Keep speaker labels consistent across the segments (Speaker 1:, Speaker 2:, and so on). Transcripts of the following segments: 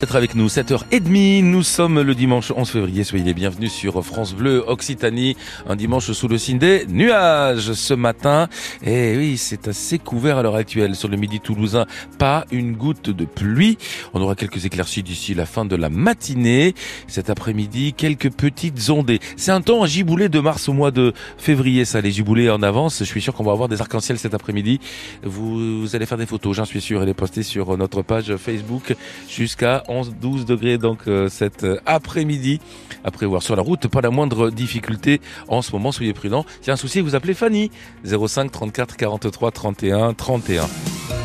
Speaker 1: Être avec nous, 7h30, nous sommes le dimanche 11 février, soyez les bienvenus sur France Bleu Occitanie, un dimanche sous le signe des nuages ce matin. Et oui, c'est assez couvert à l'heure actuelle sur le midi toulousain, pas une goutte de pluie. On aura quelques éclaircies d'ici la fin de la matinée. Cet après-midi, quelques petites ondées. C'est un temps à giboulet de mars au mois de février, ça, les giboulets en avance. Je suis sûr qu'on va avoir des arcs-en-ciel cet après-midi. Vous, vous allez faire des photos, j'en suis sûr, et les poster sur notre page Facebook jusqu'à 11-12 degrés donc euh, cet euh, après-midi. À prévoir sur la route, pas la moindre difficulté en ce moment, soyez prudents. Si y a un souci, vous appelez Fanny 05 34 43 31 31.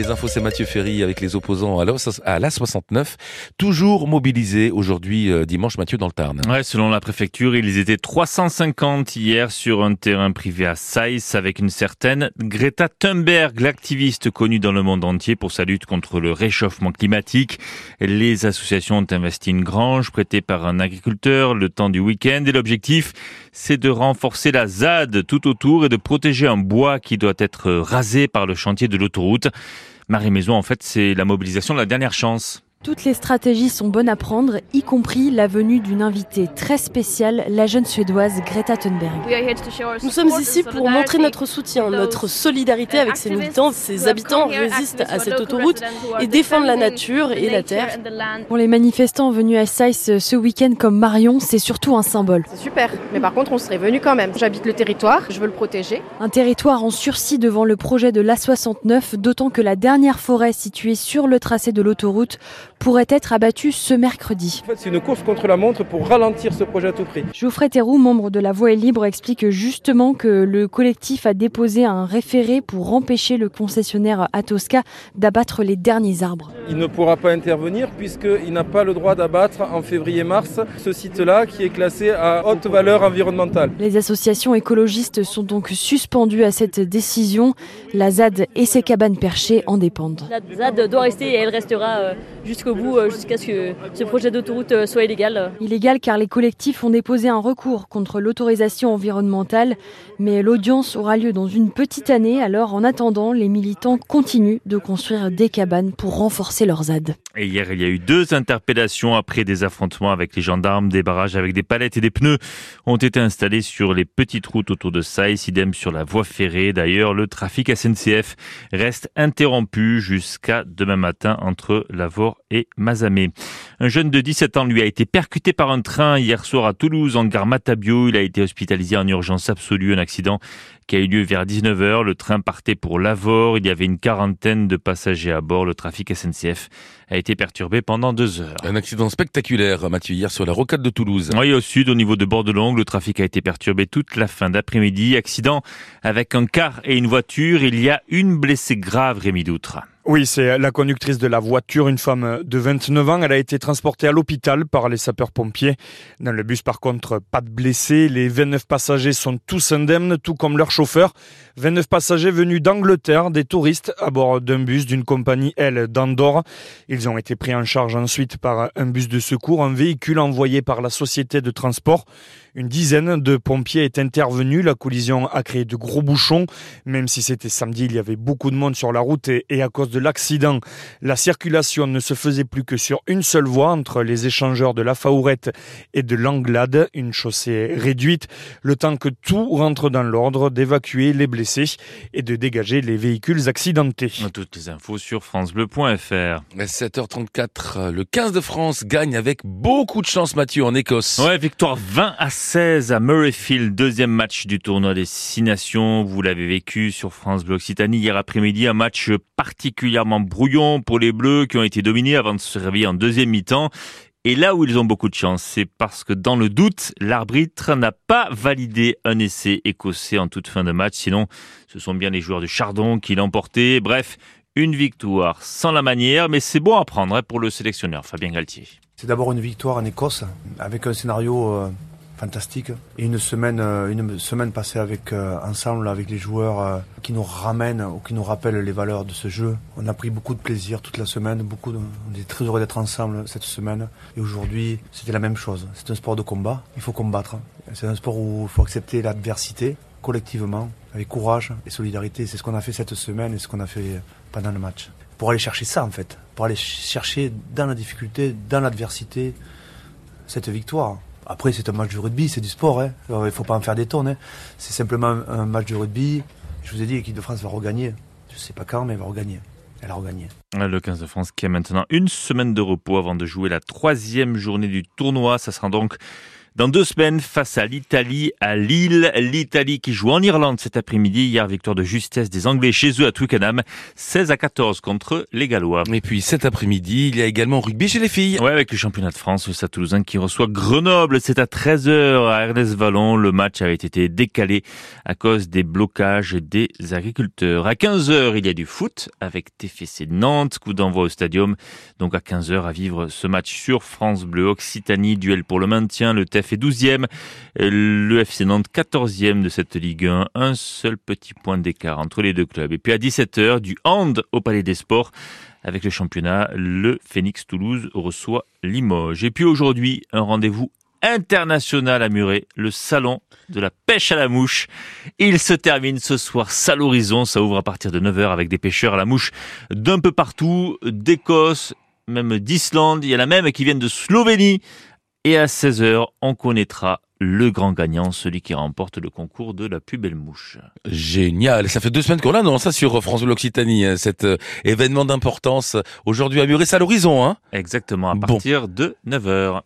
Speaker 1: Les infos, c'est Mathieu Ferry avec les opposants à l'A69, toujours mobilisés aujourd'hui euh, dimanche, Mathieu, dans le Tarn.
Speaker 2: Ouais, selon la préfecture, ils étaient 350 hier sur un terrain privé à Saïs avec une certaine Greta Thunberg, l'activiste connue dans le monde entier pour sa lutte contre le réchauffement climatique. Les associations ont investi une grange prêtée par un agriculteur le temps du week-end et l'objectif, c'est de renforcer la ZAD tout autour et de protéger un bois qui doit être rasé par le chantier de l'autoroute. Marie Maison, en fait, c'est la mobilisation de la dernière chance.
Speaker 3: Toutes les stratégies sont bonnes à prendre, y compris la venue d'une invitée très spéciale, la jeune suédoise Greta Thunberg.
Speaker 4: Nous sommes ici pour montrer notre soutien, notre solidarité avec ces militants. Ces habitants résistent à cette autoroute et défendent la nature et la terre.
Speaker 3: Pour les manifestants venus à Saïs ce week-end comme Marion, c'est surtout un symbole.
Speaker 5: C'est super, mais par contre on serait venu quand même. J'habite le territoire, je veux le protéger.
Speaker 3: Un territoire en sursis devant le projet de l'A69, d'autant que la dernière forêt située sur le tracé de l'autoroute pourrait être abattu ce mercredi.
Speaker 6: En fait, c'est une course contre la montre pour ralentir ce projet à tout prix.
Speaker 3: Geoffrey Théroux, membre de La Voix est libre, explique justement que le collectif a déposé un référé pour empêcher le concessionnaire Atosca d'abattre les derniers arbres.
Speaker 6: Il ne pourra pas intervenir puisqu'il n'a pas le droit d'abattre en février-mars ce site-là qui est classé à haute valeur environnementale.
Speaker 3: Les associations écologistes sont donc suspendues à cette décision. La ZAD et ses cabanes perchées en dépendent.
Speaker 7: La ZAD doit rester et elle restera jusqu'au bout euh, jusqu'à ce que ce projet d'autoroute euh, soit illégal.
Speaker 3: Illégal car les collectifs ont déposé un recours contre l'autorisation environnementale, mais l'audience aura lieu dans une petite année. Alors en attendant, les militants continuent de construire des cabanes pour renforcer leurs ZAD.
Speaker 2: Et hier, il y a eu deux interpellations après des affrontements avec les gendarmes. Des barrages avec des palettes et des pneus ont été installés sur les petites routes autour de Saïs, idem sur la voie ferrée. D'ailleurs, le trafic SNCF reste interrompu jusqu'à demain matin entre Lavore et Mazamé. Un jeune de 17 ans lui a été percuté par un train hier soir à Toulouse en gare Matabio. Il a été hospitalisé en urgence absolue. Un accident qui a eu lieu vers 19h. Le train partait pour Lavore. Il y avait une quarantaine de passagers à bord. Le trafic SNCF a été perturbé pendant deux heures.
Speaker 1: Un accident spectaculaire, Mathieu, hier sur la rocade de Toulouse.
Speaker 2: Oui, au sud, au niveau de Bordelongue, le trafic a été perturbé toute la fin d'après-midi. Accident avec un car et une voiture. Il y a une blessée grave, Rémi Doutre.
Speaker 8: Oui, c'est la conductrice de la voiture, une femme de 29 ans. Elle a été transportée à l'hôpital par les sapeurs-pompiers. Dans le bus, par contre, pas de blessés. Les 29 passagers sont tous indemnes, tout comme leur chauffeur. 29 passagers venus d'Angleterre, des touristes, à bord d'un bus d'une compagnie, elle, d'Andorre. Ils ont été pris en charge ensuite par un bus de secours, un véhicule envoyé par la société de transport. Une dizaine de pompiers est intervenu. La collision a créé de gros bouchons. Même si c'était samedi, il y avait beaucoup de monde sur la route et, et à cause de l'accident, la circulation ne se faisait plus que sur une seule voie entre les échangeurs de la Faourette et de l'Anglade, une chaussée réduite, le temps que tout rentre dans l'ordre d'évacuer les blessés et de dégager les véhicules accidentés.
Speaker 2: Toutes les infos sur francebleu.fr.
Speaker 1: 7h34, le 15 de France gagne avec beaucoup de chance Mathieu en Écosse.
Speaker 2: Ouais, victoire 20 à 16 à Murrayfield, deuxième match du tournoi des Six Nations. Vous l'avez vécu sur France Bleu Occitanie hier après-midi, un match particulièrement brouillon pour les Bleus qui ont été dominés avant de se réveiller en deuxième mi-temps. Et là où ils ont beaucoup de chance, c'est parce que dans le doute, l'arbitre n'a pas validé un essai écossais en toute fin de match. Sinon, ce sont bien les joueurs du Chardon qui porté. Bref, une victoire sans la manière, mais c'est bon à prendre hein, pour le sélectionneur Fabien Galtier.
Speaker 9: C'est d'abord une victoire en Écosse avec un scénario euh, fantastique et une semaine, euh, une semaine passée avec euh, ensemble avec les joueurs euh, qui nous ramènent ou qui nous rappellent les valeurs de ce jeu. On a pris beaucoup de plaisir toute la semaine, beaucoup on est très heureux d'être ensemble cette semaine et aujourd'hui c'était la même chose. C'est un sport de combat, il faut combattre. C'est un sport où il faut accepter l'adversité collectivement, avec courage et solidarité. C'est ce qu'on a fait cette semaine et ce qu'on a fait pendant le match. pour aller chercher ça en fait, pour aller chercher dans la difficulté, dans l'adversité, cette victoire. Après, c'est un match de rugby, c'est du sport. Hein. Il ne faut pas en faire des tonnes. Hein. C'est simplement un match de rugby. Je vous ai dit, l'équipe de France va regagner. Je ne sais pas quand, mais elle va regagner. Elle a regagné.
Speaker 2: Le 15 de France qui a maintenant une semaine de repos avant de jouer la troisième journée du tournoi. Ça sera donc dans deux semaines face à l'Italie à Lille. L'Italie qui joue en Irlande cet après-midi. Hier, victoire de justesse des Anglais chez eux à Twickenham. 16 à 14 contre les Gallois.
Speaker 1: Et puis cet après-midi, il y a également rugby chez les filles.
Speaker 2: Ouais, avec le championnat de France, le Stade Toulousain qui reçoit Grenoble. C'est à 13h à Ernest Vallon. Le match avait été décalé à cause des blocages des agriculteurs. À 15h, il y a du foot avec TFC Nantes. Coup d'envoi au stadium. Donc à 15h à vivre ce match sur France Bleu Occitanie. Duel pour le maintien. Le fait 12e, le FC Nantes 14e de cette Ligue 1, un seul petit point d'écart entre les deux clubs. Et puis à 17h, du hand au Palais des Sports. Avec le championnat, le Phoenix Toulouse reçoit Limoges. Et puis aujourd'hui, un rendez-vous international à Muret, le salon de la pêche à la mouche. Il se termine ce soir à l'horizon, ça ouvre à partir de 9h avec des pêcheurs à la mouche d'un peu partout, d'Écosse, même d'Islande, il y en a même qui viennent de Slovénie. Et à 16h, on connaîtra le grand gagnant, celui qui remporte le concours de la plus belle mouche.
Speaker 1: Génial. Ça fait deux semaines qu'on a, non, ça sur France Bleu Occitanie, hein, cet euh, événement d'importance. Aujourd'hui à Muret, à l'horizon, hein.
Speaker 2: Exactement, à partir de 9h.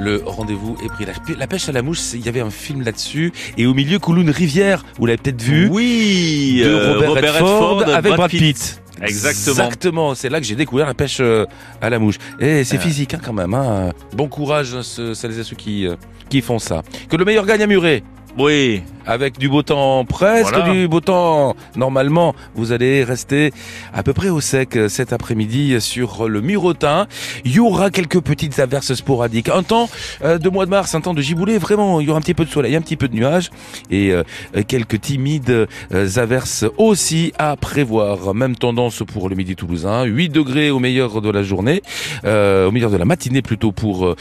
Speaker 1: Le rendez-vous est pris. La, pêche à la mouche, il y avait un film là-dessus. Et au milieu, coule une rivière. Vous l'avez peut-être vu.
Speaker 2: Oui.
Speaker 1: De euh, Robert, Redford, avec Brad Pitt.
Speaker 2: Exactement.
Speaker 1: Exactement. C'est là que j'ai découvert la pêche euh, à la mouche. Et c'est physique hein, quand même. Hein. Bon courage, celles et ceux qui, euh, qui font ça. Que le meilleur gagne à Muret.
Speaker 2: Oui.
Speaker 1: Avec du beau temps, presque du beau temps. Normalement, vous allez rester à peu près au sec euh, cet après-midi sur le Murotin. Il y aura quelques petites averses sporadiques. Un temps euh, de mois de mars, un temps de giboulée. Vraiment, il y aura un petit peu de soleil, un petit peu de nuages et euh, quelques timides averses aussi à prévoir. Même tendance pour le midi toulousain. 8 degrés au meilleur de la journée, au meilleur de la matinée plutôt pour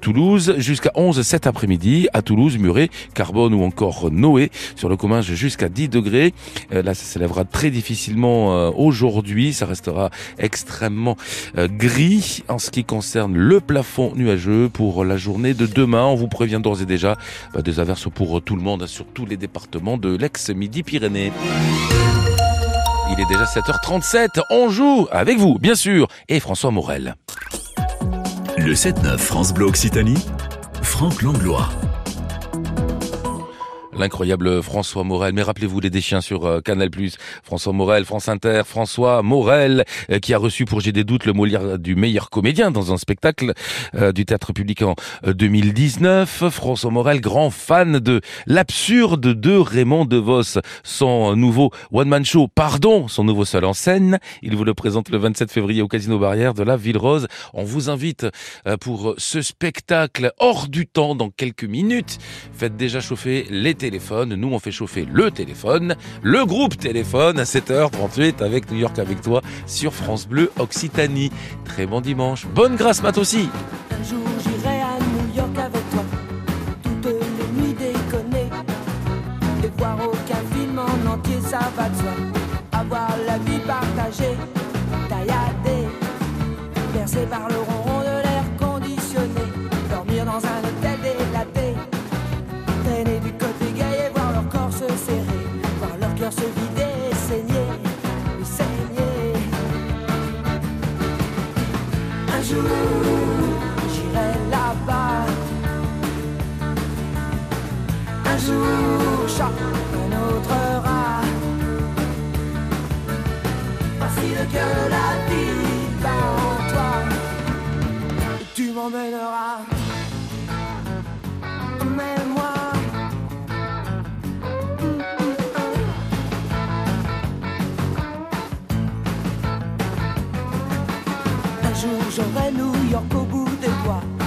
Speaker 1: Toulouse. Jusqu'à 11 cet après-midi à Toulouse, Muret, Carbone ou encore Noé sur le commun jusqu'à 10 degrés. Euh, là, ça s'élèvera très difficilement euh, aujourd'hui. Ça restera extrêmement euh, gris en ce qui concerne le plafond nuageux pour la journée de demain. On vous prévient d'ores et déjà bah, des averses pour tout le monde, sur tous les départements de l'ex-Midi-Pyrénées. Il est déjà 7h37. On joue avec vous, bien sûr, et François Morel.
Speaker 10: Le 7-9 France Bleu Occitanie, Franck Langlois
Speaker 1: l'incroyable François Morel. Mais rappelez-vous les déchiens sur euh, Canal+. François Morel, France Inter, François Morel, euh, qui a reçu pour J'ai des doutes le Molière du meilleur comédien dans un spectacle euh, du Théâtre Public en 2019. François Morel, grand fan de l'absurde de Raymond DeVos, son nouveau one-man show, pardon, son nouveau seul en scène. Il vous le présente le 27 février au Casino Barrière de la Ville Rose. On vous invite pour ce spectacle hors du temps dans quelques minutes. Faites déjà chauffer nous, on fait chauffer le téléphone, le groupe téléphone à 7h38 avec New York avec toi sur France Bleu Occitanie. Très bon dimanche. Bonne grâce, Matt aussi.
Speaker 11: Un jour, j'irai à New York avec toi. Toutes les nuits voir entier, ça va de soi. Avoir la vie partagée, tailladée, par le j'aurai New York au bout des doigts.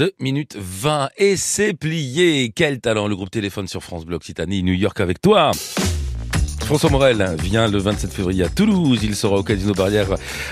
Speaker 1: 2 minutes 20 et c'est plié. Quel talent le groupe Téléphone sur France Bleu Occitanie, New York avec toi. François Morel vient le 27 février à Toulouse. Il sera au Casino Barrière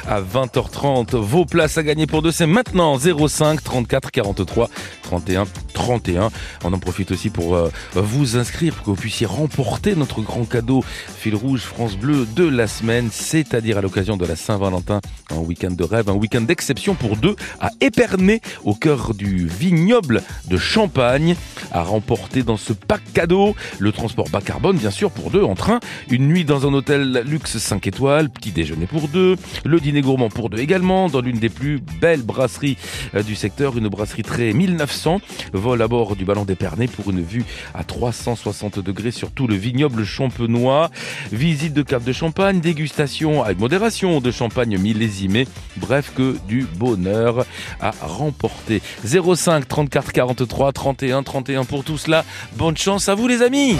Speaker 1: à 20h30. Vos places à gagner pour deux, c'est maintenant 05 34 43 31 31. On en profite aussi pour euh, vous inscrire pour que vous puissiez remporter notre grand cadeau fil rouge France Bleu de la semaine, c'est-à-dire à l'occasion de la Saint-Valentin, un week-end de rêve, un week-end d'exception pour deux à Épernay, au cœur du vignoble de Champagne, à remporter dans ce pack cadeau le transport bas carbone, bien sûr, pour deux en train, une nuit dans un hôtel luxe 5 étoiles, petit déjeuner pour deux, le dîner gourmand pour deux également, dans l'une des plus belles brasseries euh, du secteur, une brasserie très 1900, vol à bord du ballon d'Épernay pour une vue à 360 degrés sur tout le vignoble champenois, visite de cave de champagne, dégustation avec modération de champagne millésimé, bref que du bonheur à remporter. 05 34 43 31 31 pour tout cela. Bonne chance à vous les amis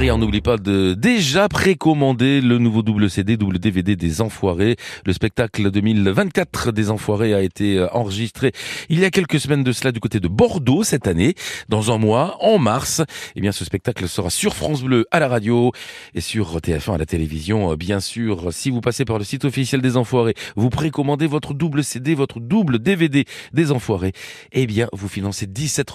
Speaker 1: et on n'oublie pas de déjà précommander le nouveau double CD, double DVD des Enfoirés. Le spectacle 2024 des Enfoirés a été euh, enregistré il y a quelques semaines de cela du côté de Bordeaux cette année. Dans un mois, en mars, eh bien ce spectacle sera sur France Bleu à la radio et sur TF1 à la télévision. Euh, Bien sûr, si vous passez par le site officiel des Enfoirés, vous précommandez votre double CD, votre double DVD des Enfoirés, eh bien vous financez 17